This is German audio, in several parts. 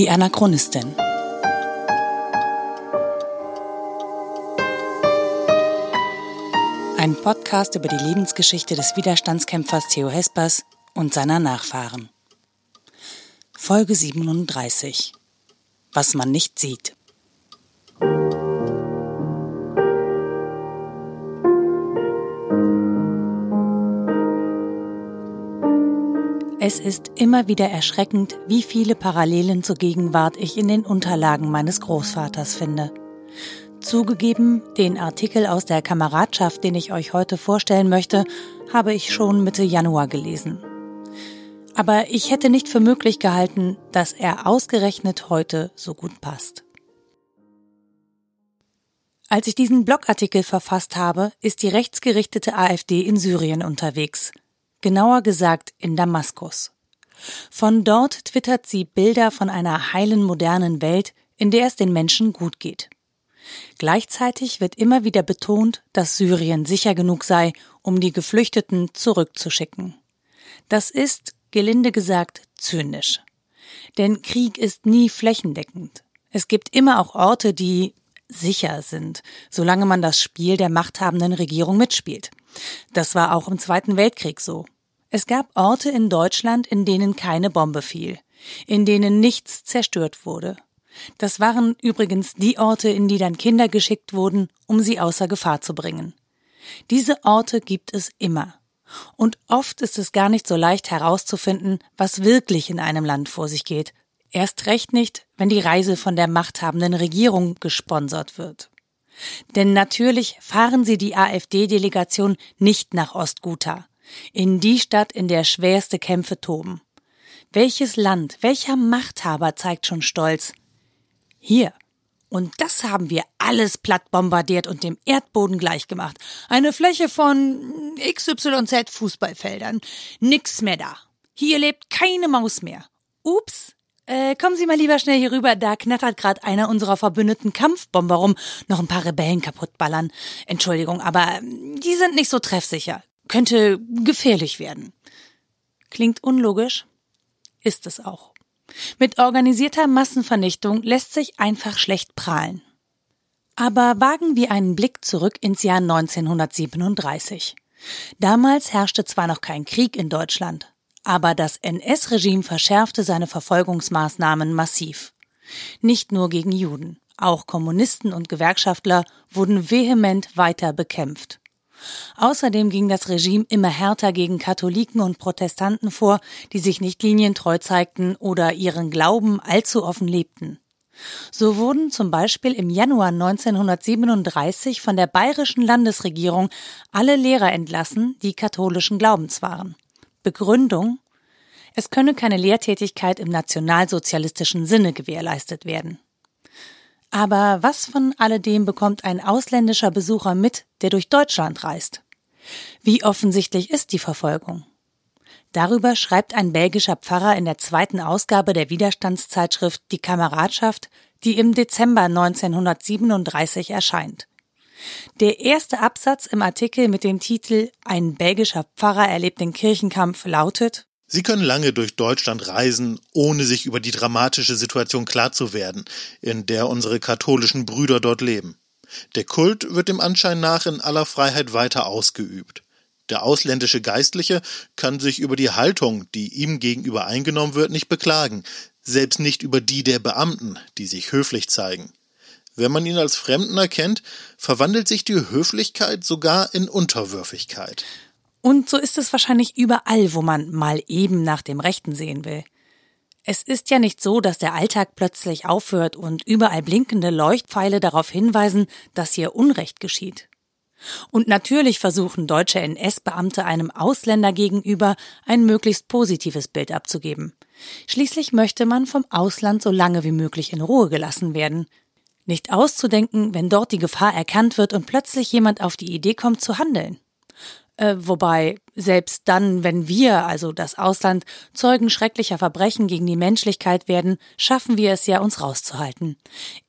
Die Anachronistin. Ein Podcast über die Lebensgeschichte des Widerstandskämpfers Theo Hespers und seiner Nachfahren. Folge 37. Was man nicht sieht. Ist immer wieder erschreckend, wie viele Parallelen zur Gegenwart ich in den Unterlagen meines Großvaters finde. Zugegeben, den Artikel aus der Kameradschaft, den ich euch heute vorstellen möchte, habe ich schon Mitte Januar gelesen. Aber ich hätte nicht für möglich gehalten, dass er ausgerechnet heute so gut passt. Als ich diesen Blogartikel verfasst habe, ist die rechtsgerichtete AfD in Syrien unterwegs genauer gesagt in Damaskus. Von dort twittert sie Bilder von einer heilen modernen Welt, in der es den Menschen gut geht. Gleichzeitig wird immer wieder betont, dass Syrien sicher genug sei, um die Geflüchteten zurückzuschicken. Das ist, gelinde gesagt, zynisch. Denn Krieg ist nie flächendeckend. Es gibt immer auch Orte, die sicher sind, solange man das Spiel der machthabenden Regierung mitspielt. Das war auch im Zweiten Weltkrieg so. Es gab Orte in Deutschland, in denen keine Bombe fiel, in denen nichts zerstört wurde. Das waren übrigens die Orte, in die dann Kinder geschickt wurden, um sie außer Gefahr zu bringen. Diese Orte gibt es immer. Und oft ist es gar nicht so leicht herauszufinden, was wirklich in einem Land vor sich geht. Erst recht nicht, wenn die Reise von der machthabenden Regierung gesponsert wird. Denn natürlich fahren sie die AfD-Delegation nicht nach Ostguta, in die Stadt, in der schwerste Kämpfe toben. Welches Land, welcher Machthaber zeigt schon Stolz? Hier. Und das haben wir alles platt bombardiert und dem Erdboden gleichgemacht. Eine Fläche von XYZ Fußballfeldern. Nix mehr da. Hier lebt keine Maus mehr. Ups, äh, kommen Sie mal lieber schnell hier rüber, da knattert gerade einer unserer verbündeten Kampfbomber rum. Noch ein paar Rebellen kaputtballern. Entschuldigung, aber ähm, die sind nicht so treffsicher. Könnte gefährlich werden. Klingt unlogisch? Ist es auch. Mit organisierter Massenvernichtung lässt sich einfach schlecht prahlen. Aber wagen wir einen Blick zurück ins Jahr 1937. Damals herrschte zwar noch kein Krieg in Deutschland, aber das NS-Regime verschärfte seine Verfolgungsmaßnahmen massiv. Nicht nur gegen Juden, auch Kommunisten und Gewerkschaftler wurden vehement weiter bekämpft. Außerdem ging das Regime immer härter gegen Katholiken und Protestanten vor, die sich nicht linientreu zeigten oder ihren Glauben allzu offen lebten. So wurden zum Beispiel im Januar 1937 von der bayerischen Landesregierung alle Lehrer entlassen, die katholischen Glaubens waren. Begründung es könne keine Lehrtätigkeit im nationalsozialistischen Sinne gewährleistet werden. Aber was von alledem bekommt ein ausländischer Besucher mit, der durch Deutschland reist? Wie offensichtlich ist die Verfolgung? Darüber schreibt ein belgischer Pfarrer in der zweiten Ausgabe der Widerstandszeitschrift Die Kameradschaft, die im Dezember 1937 erscheint. Der erste Absatz im Artikel mit dem Titel Ein belgischer Pfarrer erlebt den Kirchenkampf lautet Sie können lange durch Deutschland reisen, ohne sich über die dramatische Situation klar zu werden, in der unsere katholischen Brüder dort leben. Der Kult wird dem Anschein nach in aller Freiheit weiter ausgeübt. Der ausländische Geistliche kann sich über die Haltung, die ihm gegenüber eingenommen wird, nicht beklagen, selbst nicht über die der Beamten, die sich höflich zeigen. Wenn man ihn als Fremden erkennt, verwandelt sich die Höflichkeit sogar in Unterwürfigkeit. Und so ist es wahrscheinlich überall, wo man mal eben nach dem Rechten sehen will. Es ist ja nicht so, dass der Alltag plötzlich aufhört und überall blinkende Leuchtpfeile darauf hinweisen, dass hier Unrecht geschieht. Und natürlich versuchen deutsche NS-Beamte einem Ausländer gegenüber ein möglichst positives Bild abzugeben. Schließlich möchte man vom Ausland so lange wie möglich in Ruhe gelassen werden. Nicht auszudenken, wenn dort die Gefahr erkannt wird und plötzlich jemand auf die Idee kommt zu handeln. Äh, wobei selbst dann, wenn wir, also das Ausland, Zeugen schrecklicher Verbrechen gegen die Menschlichkeit werden, schaffen wir es ja, uns rauszuhalten.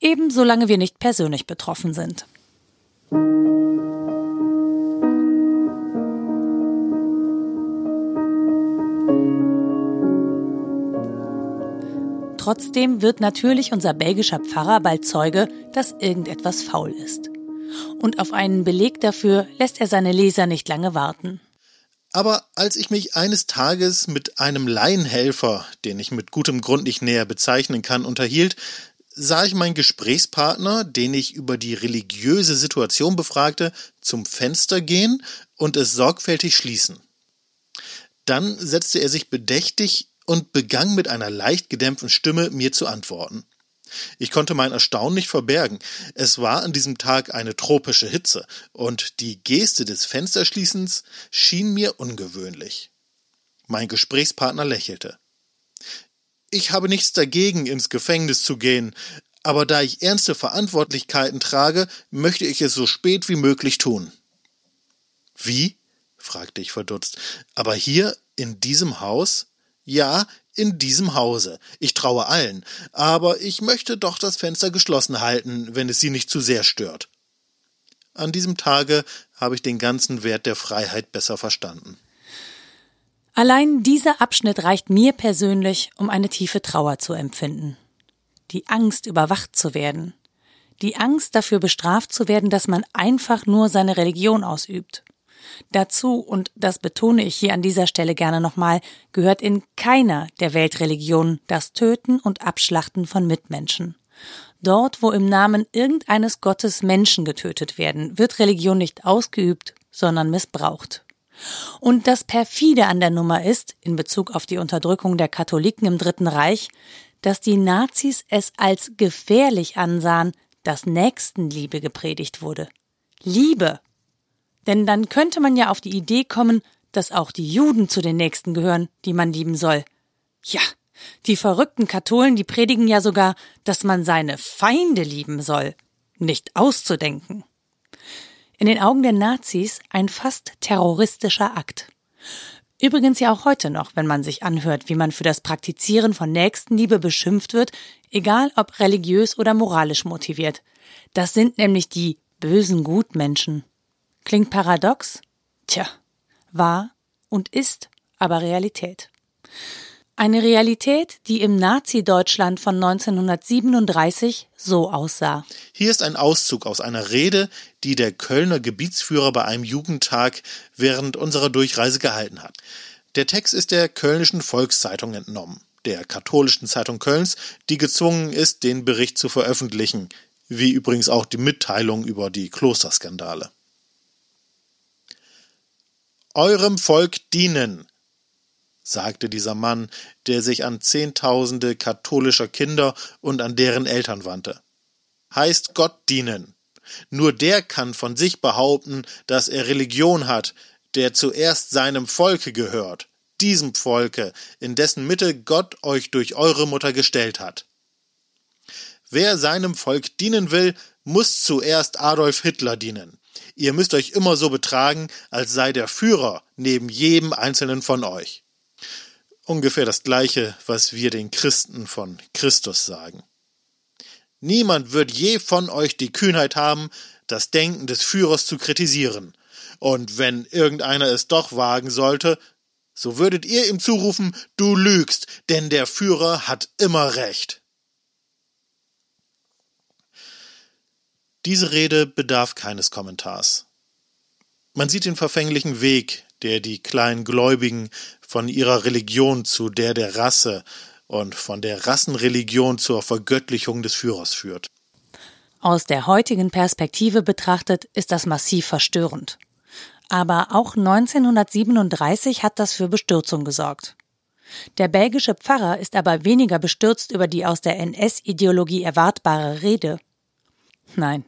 Eben solange wir nicht persönlich betroffen sind. Trotzdem wird natürlich unser belgischer Pfarrer bald Zeuge, dass irgendetwas faul ist. Und auf einen Beleg dafür lässt er seine Leser nicht lange warten. Aber als ich mich eines Tages mit einem Laienhelfer, den ich mit gutem Grund nicht näher bezeichnen kann, unterhielt, sah ich meinen Gesprächspartner, den ich über die religiöse Situation befragte, zum Fenster gehen und es sorgfältig schließen. Dann setzte er sich bedächtig und begann mit einer leicht gedämpften Stimme mir zu antworten. Ich konnte mein Erstaunen nicht verbergen. Es war an diesem Tag eine tropische Hitze, und die Geste des Fensterschließens schien mir ungewöhnlich. Mein Gesprächspartner lächelte. Ich habe nichts dagegen, ins Gefängnis zu gehen, aber da ich ernste Verantwortlichkeiten trage, möchte ich es so spät wie möglich tun. Wie? fragte ich verdutzt. Aber hier in diesem Haus? Ja, in diesem Hause. Ich traue allen, aber ich möchte doch das Fenster geschlossen halten, wenn es Sie nicht zu sehr stört. An diesem Tage habe ich den ganzen Wert der Freiheit besser verstanden. Allein dieser Abschnitt reicht mir persönlich, um eine tiefe Trauer zu empfinden. Die Angst, überwacht zu werden. Die Angst, dafür bestraft zu werden, dass man einfach nur seine Religion ausübt. Dazu, und das betone ich hier an dieser Stelle gerne nochmal, gehört in keiner der Weltreligionen das Töten und Abschlachten von Mitmenschen. Dort, wo im Namen irgendeines Gottes Menschen getötet werden, wird Religion nicht ausgeübt, sondern missbraucht. Und das perfide an der Nummer ist, in Bezug auf die Unterdrückung der Katholiken im Dritten Reich, dass die Nazis es als gefährlich ansahen, dass Nächstenliebe gepredigt wurde. Liebe. Denn dann könnte man ja auf die Idee kommen, dass auch die Juden zu den Nächsten gehören, die man lieben soll. Ja, die verrückten Katholen, die predigen ja sogar, dass man seine Feinde lieben soll. Nicht auszudenken in den Augen der Nazis ein fast terroristischer Akt. Übrigens ja auch heute noch, wenn man sich anhört, wie man für das Praktizieren von Nächstenliebe beschimpft wird, egal ob religiös oder moralisch motiviert. Das sind nämlich die bösen Gutmenschen. Klingt paradox? Tja, wahr und ist aber Realität. Eine Realität, die im Nazi-Deutschland von 1937 so aussah. Hier ist ein Auszug aus einer Rede, die der Kölner Gebietsführer bei einem Jugendtag während unserer Durchreise gehalten hat. Der Text ist der Kölnischen Volkszeitung entnommen, der katholischen Zeitung Kölns, die gezwungen ist, den Bericht zu veröffentlichen, wie übrigens auch die Mitteilung über die Klosterskandale. Eurem Volk dienen, sagte dieser Mann, der sich an Zehntausende katholischer Kinder und an deren Eltern wandte. Heißt Gott dienen. Nur der kann von sich behaupten, dass er Religion hat, der zuerst seinem Volke gehört, diesem Volke, in dessen Mitte Gott euch durch eure Mutter gestellt hat. Wer seinem Volk dienen will, muss zuerst Adolf Hitler dienen. Ihr müsst euch immer so betragen, als sei der Führer neben jedem einzelnen von euch ungefähr das gleiche, was wir den Christen von Christus sagen. Niemand wird je von euch die Kühnheit haben, das Denken des Führers zu kritisieren. Und wenn irgendeiner es doch wagen sollte, so würdet ihr ihm zurufen, du lügst, denn der Führer hat immer recht. Diese Rede bedarf keines Kommentars. Man sieht den verfänglichen Weg, der die kleinen Gläubigen von ihrer Religion zu der der Rasse und von der Rassenreligion zur Vergöttlichung des Führers führt. Aus der heutigen Perspektive betrachtet ist das massiv verstörend. Aber auch 1937 hat das für Bestürzung gesorgt. Der belgische Pfarrer ist aber weniger bestürzt über die aus der NS-Ideologie erwartbare Rede. Nein,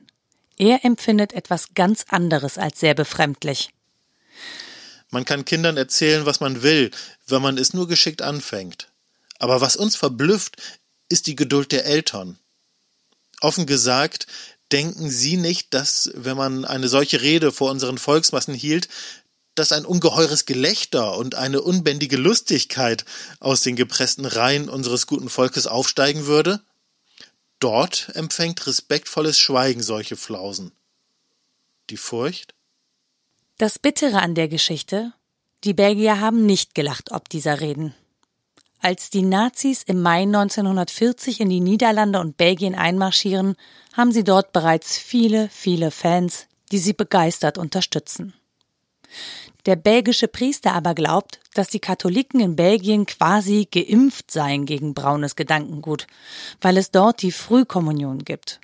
er empfindet etwas ganz anderes als sehr befremdlich. Man kann Kindern erzählen, was man will, wenn man es nur geschickt anfängt. Aber was uns verblüfft, ist die Geduld der Eltern. Offen gesagt, denken Sie nicht, dass, wenn man eine solche Rede vor unseren Volksmassen hielt, dass ein ungeheures Gelächter und eine unbändige Lustigkeit aus den gepressten Reihen unseres guten Volkes aufsteigen würde? Dort empfängt respektvolles Schweigen solche Flausen. Die Furcht? Das Bittere an der Geschichte, die Belgier haben nicht gelacht ob dieser Reden. Als die Nazis im Mai 1940 in die Niederlande und Belgien einmarschieren, haben sie dort bereits viele, viele Fans, die sie begeistert unterstützen. Der belgische Priester aber glaubt, dass die Katholiken in Belgien quasi geimpft seien gegen braunes Gedankengut, weil es dort die Frühkommunion gibt.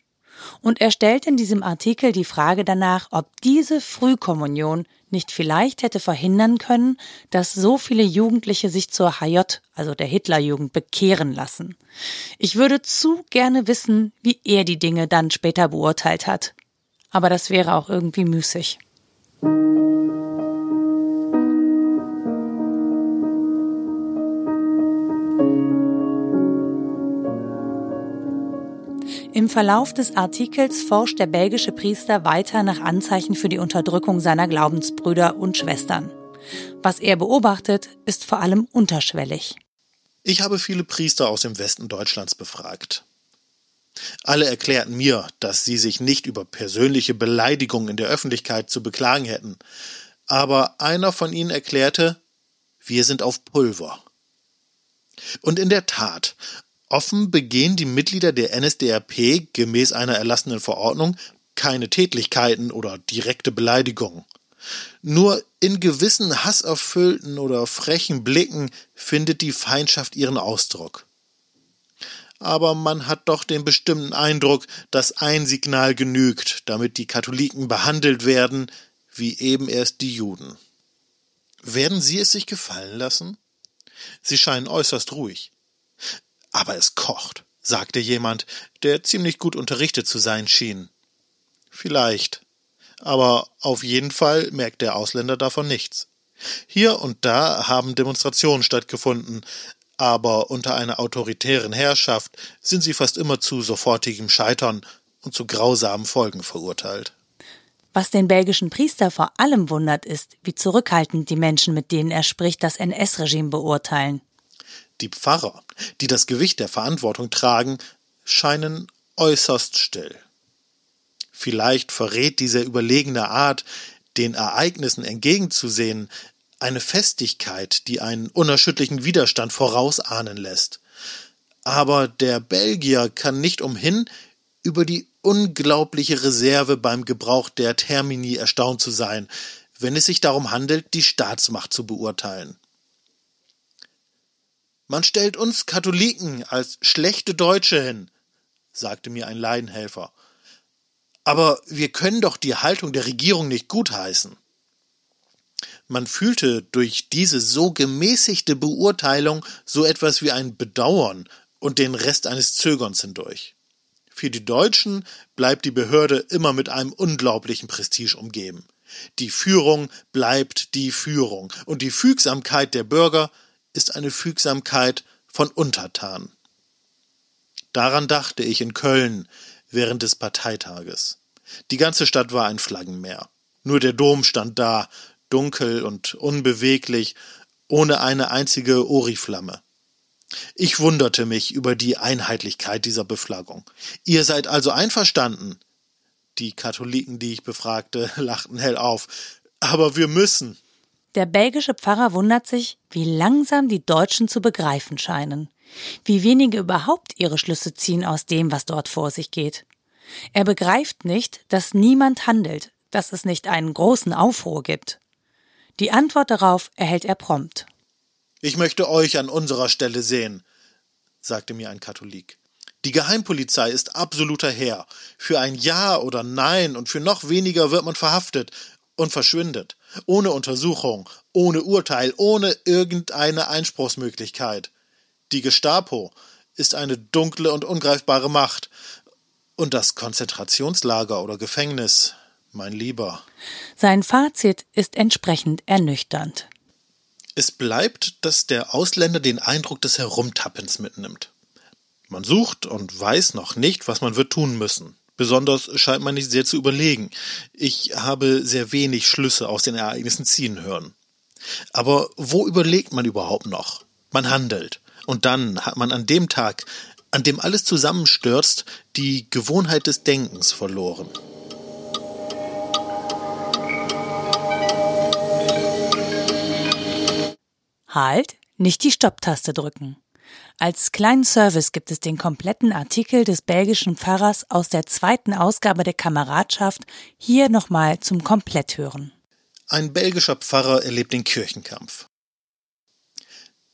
Und er stellt in diesem Artikel die Frage danach, ob diese Frühkommunion nicht vielleicht hätte verhindern können, dass so viele Jugendliche sich zur HJ, also der Hitlerjugend, bekehren lassen. Ich würde zu gerne wissen, wie er die Dinge dann später beurteilt hat. Aber das wäre auch irgendwie müßig. Im Verlauf des Artikels forscht der belgische Priester weiter nach Anzeichen für die Unterdrückung seiner Glaubensbrüder und Schwestern. Was er beobachtet, ist vor allem unterschwellig. Ich habe viele Priester aus dem Westen Deutschlands befragt. Alle erklärten mir, dass sie sich nicht über persönliche Beleidigungen in der Öffentlichkeit zu beklagen hätten. Aber einer von ihnen erklärte, wir sind auf Pulver. Und in der Tat, Offen begehen die Mitglieder der NSDAP gemäß einer erlassenen Verordnung keine Tätlichkeiten oder direkte Beleidigungen. Nur in gewissen hasserfüllten oder frechen Blicken findet die Feindschaft ihren Ausdruck. Aber man hat doch den bestimmten Eindruck, dass ein Signal genügt, damit die Katholiken behandelt werden, wie eben erst die Juden. Werden Sie es sich gefallen lassen? Sie scheinen äußerst ruhig. Aber es kocht, sagte jemand, der ziemlich gut unterrichtet zu sein schien. Vielleicht. Aber auf jeden Fall merkt der Ausländer davon nichts. Hier und da haben Demonstrationen stattgefunden, aber unter einer autoritären Herrschaft sind sie fast immer zu sofortigem Scheitern und zu grausamen Folgen verurteilt. Was den belgischen Priester vor allem wundert, ist, wie zurückhaltend die Menschen, mit denen er spricht, das NS-Regime beurteilen. Die Pfarrer, die das Gewicht der Verantwortung tragen, scheinen äußerst still. Vielleicht verrät diese überlegene Art, den Ereignissen entgegenzusehen, eine Festigkeit, die einen unerschütterlichen Widerstand vorausahnen lässt. Aber der Belgier kann nicht umhin, über die unglaubliche Reserve beim Gebrauch der Termini erstaunt zu sein, wenn es sich darum handelt, die Staatsmacht zu beurteilen. Man stellt uns Katholiken als schlechte Deutsche hin, sagte mir ein Laienhelfer. Aber wir können doch die Haltung der Regierung nicht gutheißen. Man fühlte durch diese so gemäßigte Beurteilung so etwas wie ein Bedauern und den Rest eines Zögerns hindurch. Für die Deutschen bleibt die Behörde immer mit einem unglaublichen Prestige umgeben. Die Führung bleibt die Führung und die Fügsamkeit der Bürger ist eine Fügsamkeit von Untertanen. Daran dachte ich in Köln während des Parteitages. Die ganze Stadt war ein Flaggenmeer. Nur der Dom stand da, dunkel und unbeweglich, ohne eine einzige Oriflamme. Ich wunderte mich über die Einheitlichkeit dieser Beflaggung. Ihr seid also einverstanden? Die Katholiken, die ich befragte, lachten hell auf. Aber wir müssen. Der belgische Pfarrer wundert sich, wie langsam die Deutschen zu begreifen scheinen, wie wenige überhaupt ihre Schlüsse ziehen aus dem, was dort vor sich geht. Er begreift nicht, dass niemand handelt, dass es nicht einen großen Aufruhr gibt. Die Antwort darauf erhält er prompt. Ich möchte euch an unserer Stelle sehen, sagte mir ein Katholik. Die Geheimpolizei ist absoluter Herr. Für ein Ja oder Nein und für noch weniger wird man verhaftet und verschwindet ohne Untersuchung, ohne Urteil, ohne irgendeine Einspruchsmöglichkeit. Die Gestapo ist eine dunkle und ungreifbare Macht. Und das Konzentrationslager oder Gefängnis, mein Lieber. Sein Fazit ist entsprechend ernüchternd. Es bleibt, dass der Ausländer den Eindruck des Herumtappens mitnimmt. Man sucht und weiß noch nicht, was man wird tun müssen. Besonders scheint man nicht sehr zu überlegen. Ich habe sehr wenig Schlüsse aus den Ereignissen ziehen hören. Aber wo überlegt man überhaupt noch? Man handelt. Und dann hat man an dem Tag, an dem alles zusammenstürzt, die Gewohnheit des Denkens verloren. Halt, nicht die Stopptaste drücken. Als kleinen Service gibt es den kompletten Artikel des belgischen Pfarrers aus der zweiten Ausgabe der Kameradschaft hier nochmal zum Kompletthören. Ein belgischer Pfarrer erlebt den Kirchenkampf.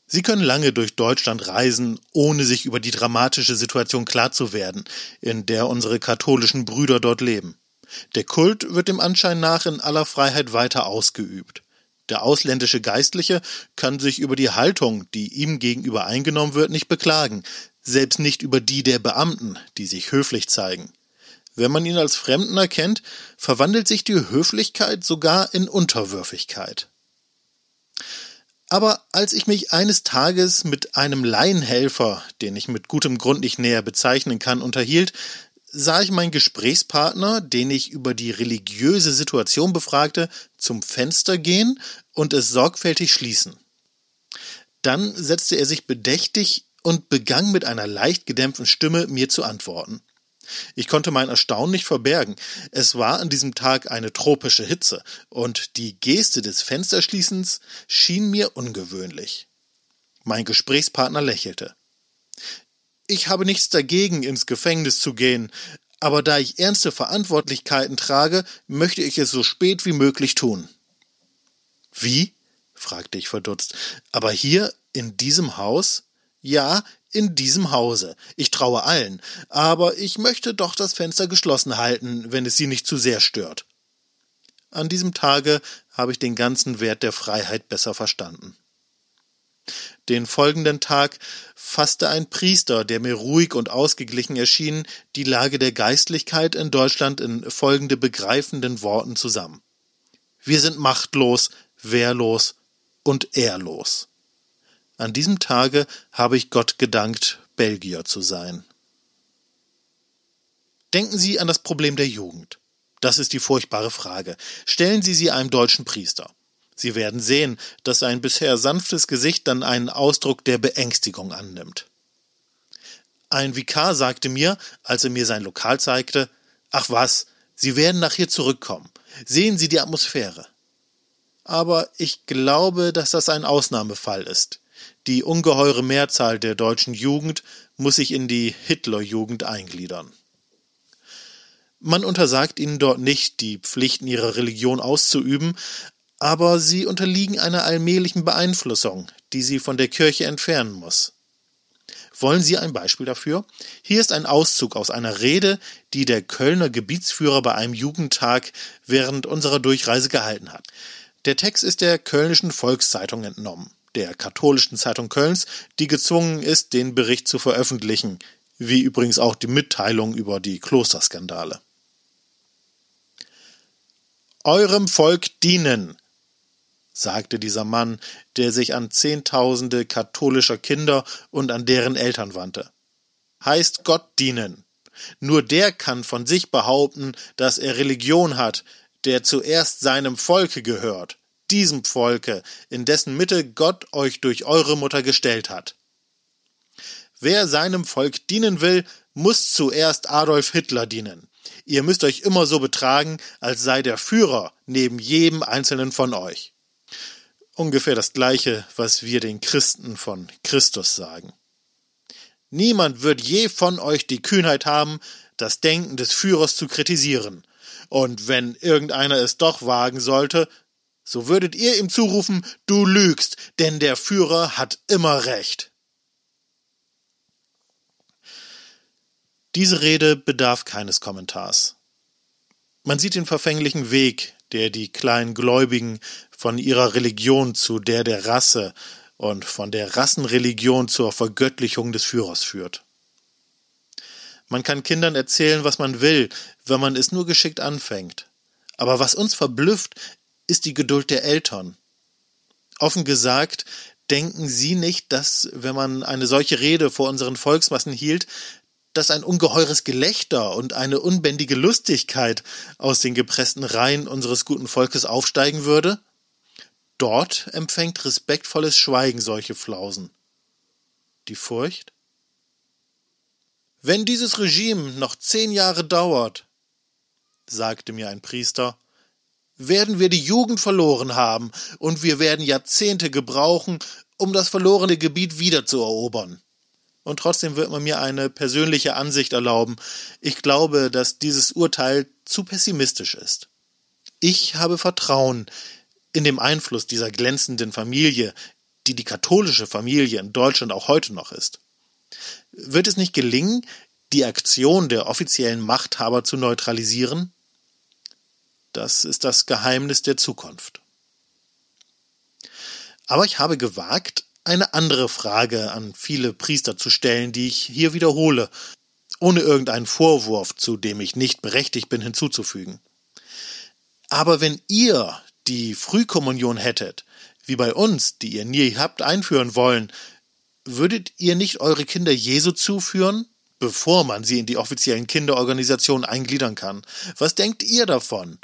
Sie können lange durch Deutschland reisen, ohne sich über die dramatische Situation klar zu werden, in der unsere katholischen Brüder dort leben. Der Kult wird dem Anschein nach in aller Freiheit weiter ausgeübt. Der ausländische Geistliche kann sich über die Haltung, die ihm gegenüber eingenommen wird, nicht beklagen, selbst nicht über die der Beamten, die sich höflich zeigen. Wenn man ihn als Fremden erkennt, verwandelt sich die Höflichkeit sogar in Unterwürfigkeit. Aber als ich mich eines Tages mit einem Laienhelfer, den ich mit gutem Grund nicht näher bezeichnen kann, unterhielt, sah ich meinen Gesprächspartner, den ich über die religiöse Situation befragte, zum Fenster gehen und es sorgfältig schließen. Dann setzte er sich bedächtig und begann mit einer leicht gedämpften Stimme mir zu antworten. Ich konnte mein Erstaunen nicht verbergen. Es war an diesem Tag eine tropische Hitze, und die Geste des Fensterschließens schien mir ungewöhnlich. Mein Gesprächspartner lächelte. Ich habe nichts dagegen, ins Gefängnis zu gehen, aber da ich ernste Verantwortlichkeiten trage, möchte ich es so spät wie möglich tun. Wie? fragte ich verdutzt. Aber hier in diesem Haus? Ja, in diesem Hause. Ich traue allen, aber ich möchte doch das Fenster geschlossen halten, wenn es Sie nicht zu sehr stört. An diesem Tage habe ich den ganzen Wert der Freiheit besser verstanden. Den folgenden Tag fasste ein Priester, der mir ruhig und ausgeglichen erschien, die Lage der Geistlichkeit in Deutschland in folgende begreifenden Worten zusammen. Wir sind machtlos, wehrlos und ehrlos. An diesem Tage habe ich Gott gedankt, Belgier zu sein. Denken Sie an das Problem der Jugend. Das ist die furchtbare Frage. Stellen Sie sie einem deutschen Priester. Sie werden sehen, dass sein bisher sanftes Gesicht dann einen Ausdruck der Beängstigung annimmt. Ein Vikar sagte mir, als er mir sein Lokal zeigte, Ach was, Sie werden nach hier zurückkommen. Sehen Sie die Atmosphäre. Aber ich glaube, dass das ein Ausnahmefall ist. Die ungeheure Mehrzahl der deutschen Jugend muss sich in die Hitlerjugend eingliedern. Man untersagt ihnen dort nicht, die Pflichten ihrer Religion auszuüben, aber sie unterliegen einer allmählichen Beeinflussung, die sie von der Kirche entfernen muss. Wollen Sie ein Beispiel dafür? Hier ist ein Auszug aus einer Rede, die der Kölner Gebietsführer bei einem Jugendtag während unserer Durchreise gehalten hat. Der Text ist der Kölnischen Volkszeitung entnommen der katholischen Zeitung Kölns, die gezwungen ist, den Bericht zu veröffentlichen, wie übrigens auch die Mitteilung über die Klosterskandale. Eurem Volk dienen, sagte dieser Mann, der sich an Zehntausende katholischer Kinder und an deren Eltern wandte. Heißt Gott dienen. Nur der kann von sich behaupten, dass er Religion hat, der zuerst seinem Volke gehört, diesem Volke, in dessen Mitte Gott euch durch eure Mutter gestellt hat. Wer seinem Volk dienen will, muss zuerst Adolf Hitler dienen. Ihr müsst euch immer so betragen, als sei der Führer neben jedem einzelnen von euch. Ungefähr das gleiche, was wir den Christen von Christus sagen. Niemand wird je von euch die Kühnheit haben, das Denken des Führers zu kritisieren. Und wenn irgendeiner es doch wagen sollte, so würdet ihr ihm zurufen, du lügst, denn der Führer hat immer recht. Diese Rede bedarf keines Kommentars. Man sieht den verfänglichen Weg, der die kleinen Gläubigen von ihrer Religion zu der der Rasse und von der Rassenreligion zur Vergöttlichung des Führers führt. Man kann Kindern erzählen, was man will, wenn man es nur geschickt anfängt. Aber was uns verblüfft, ist die Geduld der Eltern. Offen gesagt, denken Sie nicht, dass, wenn man eine solche Rede vor unseren Volksmassen hielt, dass ein ungeheures Gelächter und eine unbändige Lustigkeit aus den gepressten Reihen unseres guten Volkes aufsteigen würde? Dort empfängt respektvolles Schweigen solche Flausen. Die Furcht? Wenn dieses Regime noch zehn Jahre dauert, sagte mir ein Priester, werden wir die Jugend verloren haben und wir werden Jahrzehnte gebrauchen, um das verlorene Gebiet wiederzuerobern. Und trotzdem wird man mir eine persönliche Ansicht erlauben. Ich glaube, dass dieses Urteil zu pessimistisch ist. Ich habe Vertrauen in dem Einfluss dieser glänzenden Familie, die die katholische Familie in Deutschland auch heute noch ist. Wird es nicht gelingen, die Aktion der offiziellen Machthaber zu neutralisieren? Das ist das Geheimnis der Zukunft. Aber ich habe gewagt, eine andere Frage an viele Priester zu stellen, die ich hier wiederhole, ohne irgendeinen Vorwurf, zu dem ich nicht berechtigt bin, hinzuzufügen. Aber wenn ihr die Frühkommunion hättet, wie bei uns, die ihr nie habt einführen wollen, würdet ihr nicht eure Kinder Jesu zuführen, bevor man sie in die offiziellen Kinderorganisationen eingliedern kann? Was denkt ihr davon?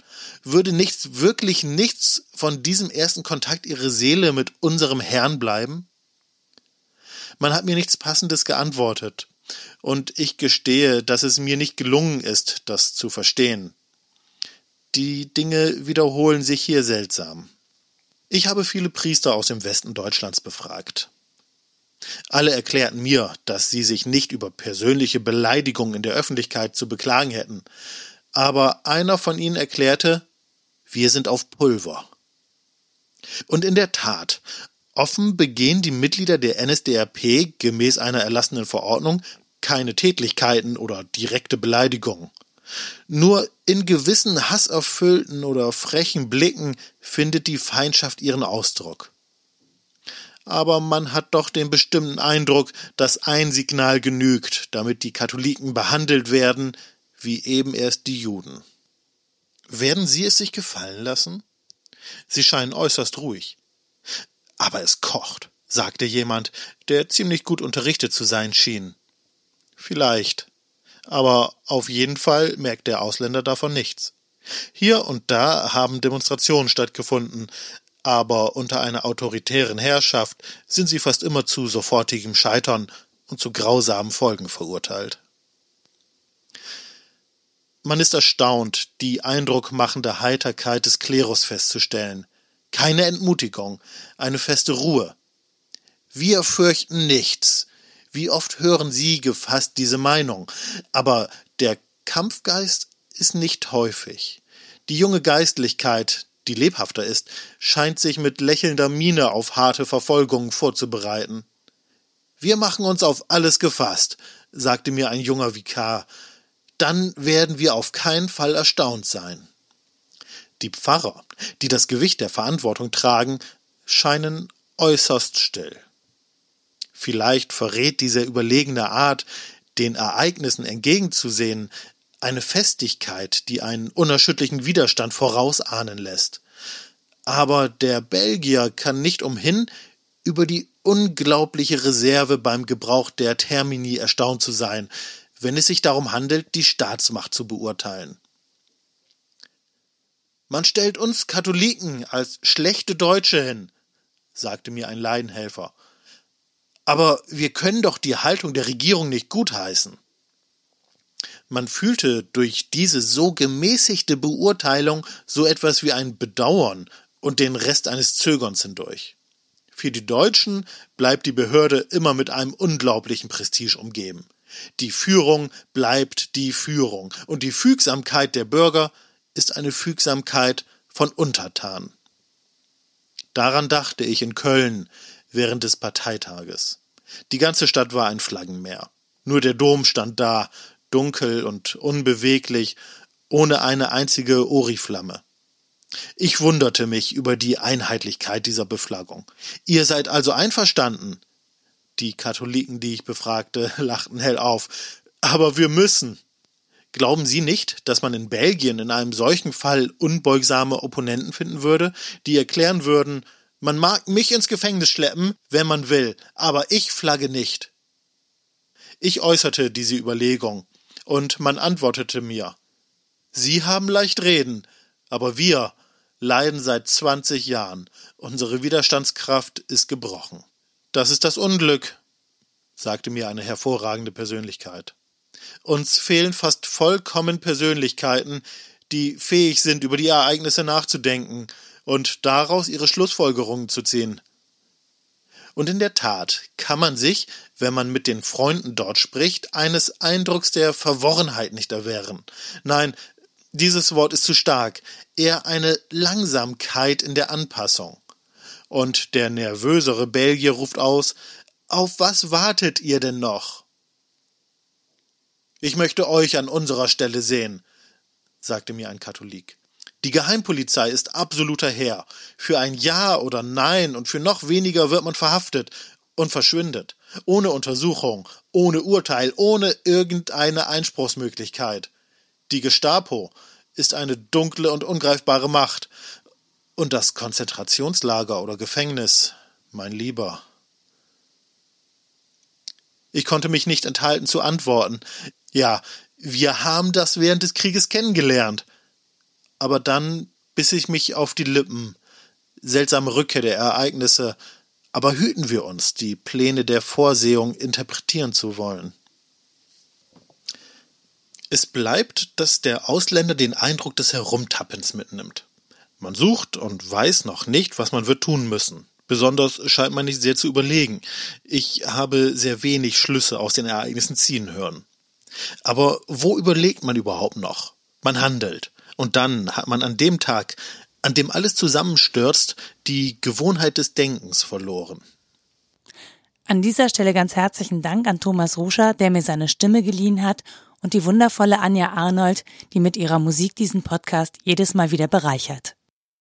Würde nichts, wirklich nichts von diesem ersten Kontakt ihre Seele mit unserem Herrn bleiben? Man hat mir nichts Passendes geantwortet, und ich gestehe, dass es mir nicht gelungen ist, das zu verstehen. Die Dinge wiederholen sich hier seltsam. Ich habe viele Priester aus dem Westen Deutschlands befragt. Alle erklärten mir, dass sie sich nicht über persönliche Beleidigungen in der Öffentlichkeit zu beklagen hätten, aber einer von ihnen erklärte, wir sind auf Pulver. Und in der Tat, Offen begehen die Mitglieder der NSDAP gemäß einer erlassenen Verordnung keine Tätlichkeiten oder direkte Beleidigungen. Nur in gewissen hasserfüllten oder frechen Blicken findet die Feindschaft ihren Ausdruck. Aber man hat doch den bestimmten Eindruck, dass ein Signal genügt, damit die Katholiken behandelt werden, wie eben erst die Juden. Werden Sie es sich gefallen lassen? Sie scheinen äußerst ruhig. Aber es kocht, sagte jemand, der ziemlich gut unterrichtet zu sein schien. Vielleicht. Aber auf jeden Fall merkt der Ausländer davon nichts. Hier und da haben Demonstrationen stattgefunden, aber unter einer autoritären Herrschaft sind sie fast immer zu sofortigem Scheitern und zu grausamen Folgen verurteilt. Man ist erstaunt, die eindruckmachende Heiterkeit des Klerus festzustellen, keine Entmutigung, eine feste Ruhe. Wir fürchten nichts. Wie oft hören Sie gefasst diese Meinung? Aber der Kampfgeist ist nicht häufig. Die junge Geistlichkeit, die lebhafter ist, scheint sich mit lächelnder Miene auf harte Verfolgung vorzubereiten. Wir machen uns auf alles gefasst, sagte mir ein junger Vikar. Dann werden wir auf keinen Fall erstaunt sein. Die Pfarrer, die das Gewicht der Verantwortung tragen, scheinen äußerst still. Vielleicht verrät diese überlegene Art, den Ereignissen entgegenzusehen, eine Festigkeit, die einen unerschütterlichen Widerstand vorausahnen lässt. Aber der Belgier kann nicht umhin, über die unglaubliche Reserve beim Gebrauch der Termini erstaunt zu sein, wenn es sich darum handelt, die Staatsmacht zu beurteilen. Man stellt uns Katholiken als schlechte Deutsche hin, sagte mir ein Laienhelfer. Aber wir können doch die Haltung der Regierung nicht gutheißen. Man fühlte durch diese so gemäßigte Beurteilung so etwas wie ein Bedauern und den Rest eines Zögerns hindurch. Für die Deutschen bleibt die Behörde immer mit einem unglaublichen Prestige umgeben. Die Führung bleibt die Führung und die Fügsamkeit der Bürger ist eine Fügsamkeit von Untertanen. Daran dachte ich in Köln während des Parteitages. Die ganze Stadt war ein Flaggenmeer. Nur der Dom stand da, dunkel und unbeweglich, ohne eine einzige Oriflamme. Ich wunderte mich über die Einheitlichkeit dieser Beflaggung. Ihr seid also einverstanden? Die Katholiken, die ich befragte, lachten hell auf. Aber wir müssen. Glauben Sie nicht, dass man in Belgien in einem solchen Fall unbeugsame Opponenten finden würde, die erklären würden, man mag mich ins Gefängnis schleppen, wenn man will, aber ich flagge nicht. Ich äußerte diese Überlegung, und man antwortete mir Sie haben leicht reden, aber wir leiden seit zwanzig Jahren. Unsere Widerstandskraft ist gebrochen. Das ist das Unglück, sagte mir eine hervorragende Persönlichkeit. Uns fehlen fast vollkommen Persönlichkeiten, die fähig sind, über die Ereignisse nachzudenken und daraus ihre Schlussfolgerungen zu ziehen. Und in der Tat kann man sich, wenn man mit den Freunden dort spricht, eines Eindrucks der Verworrenheit nicht erwehren. Nein, dieses Wort ist zu stark, eher eine Langsamkeit in der Anpassung. Und der nervösere Belgier ruft aus Auf was wartet ihr denn noch? Ich möchte euch an unserer Stelle sehen, sagte mir ein Katholik. Die Geheimpolizei ist absoluter Herr. Für ein Ja oder Nein und für noch weniger wird man verhaftet und verschwindet. Ohne Untersuchung, ohne Urteil, ohne irgendeine Einspruchsmöglichkeit. Die Gestapo ist eine dunkle und ungreifbare Macht. Und das Konzentrationslager oder Gefängnis, mein Lieber. Ich konnte mich nicht enthalten zu antworten. Ja, wir haben das während des Krieges kennengelernt aber dann biss ich mich auf die Lippen. Seltsame Rückkehr der Ereignisse, aber hüten wir uns, die Pläne der Vorsehung interpretieren zu wollen. Es bleibt, dass der Ausländer den Eindruck des Herumtappens mitnimmt. Man sucht und weiß noch nicht, was man wird tun müssen. Besonders scheint man nicht sehr zu überlegen. Ich habe sehr wenig Schlüsse aus den Ereignissen ziehen hören. Aber wo überlegt man überhaupt noch? Man handelt. Und dann hat man an dem Tag, an dem alles zusammenstürzt, die Gewohnheit des Denkens verloren. An dieser Stelle ganz herzlichen Dank an Thomas Ruscher, der mir seine Stimme geliehen hat, und die wundervolle Anja Arnold, die mit ihrer Musik diesen Podcast jedes Mal wieder bereichert.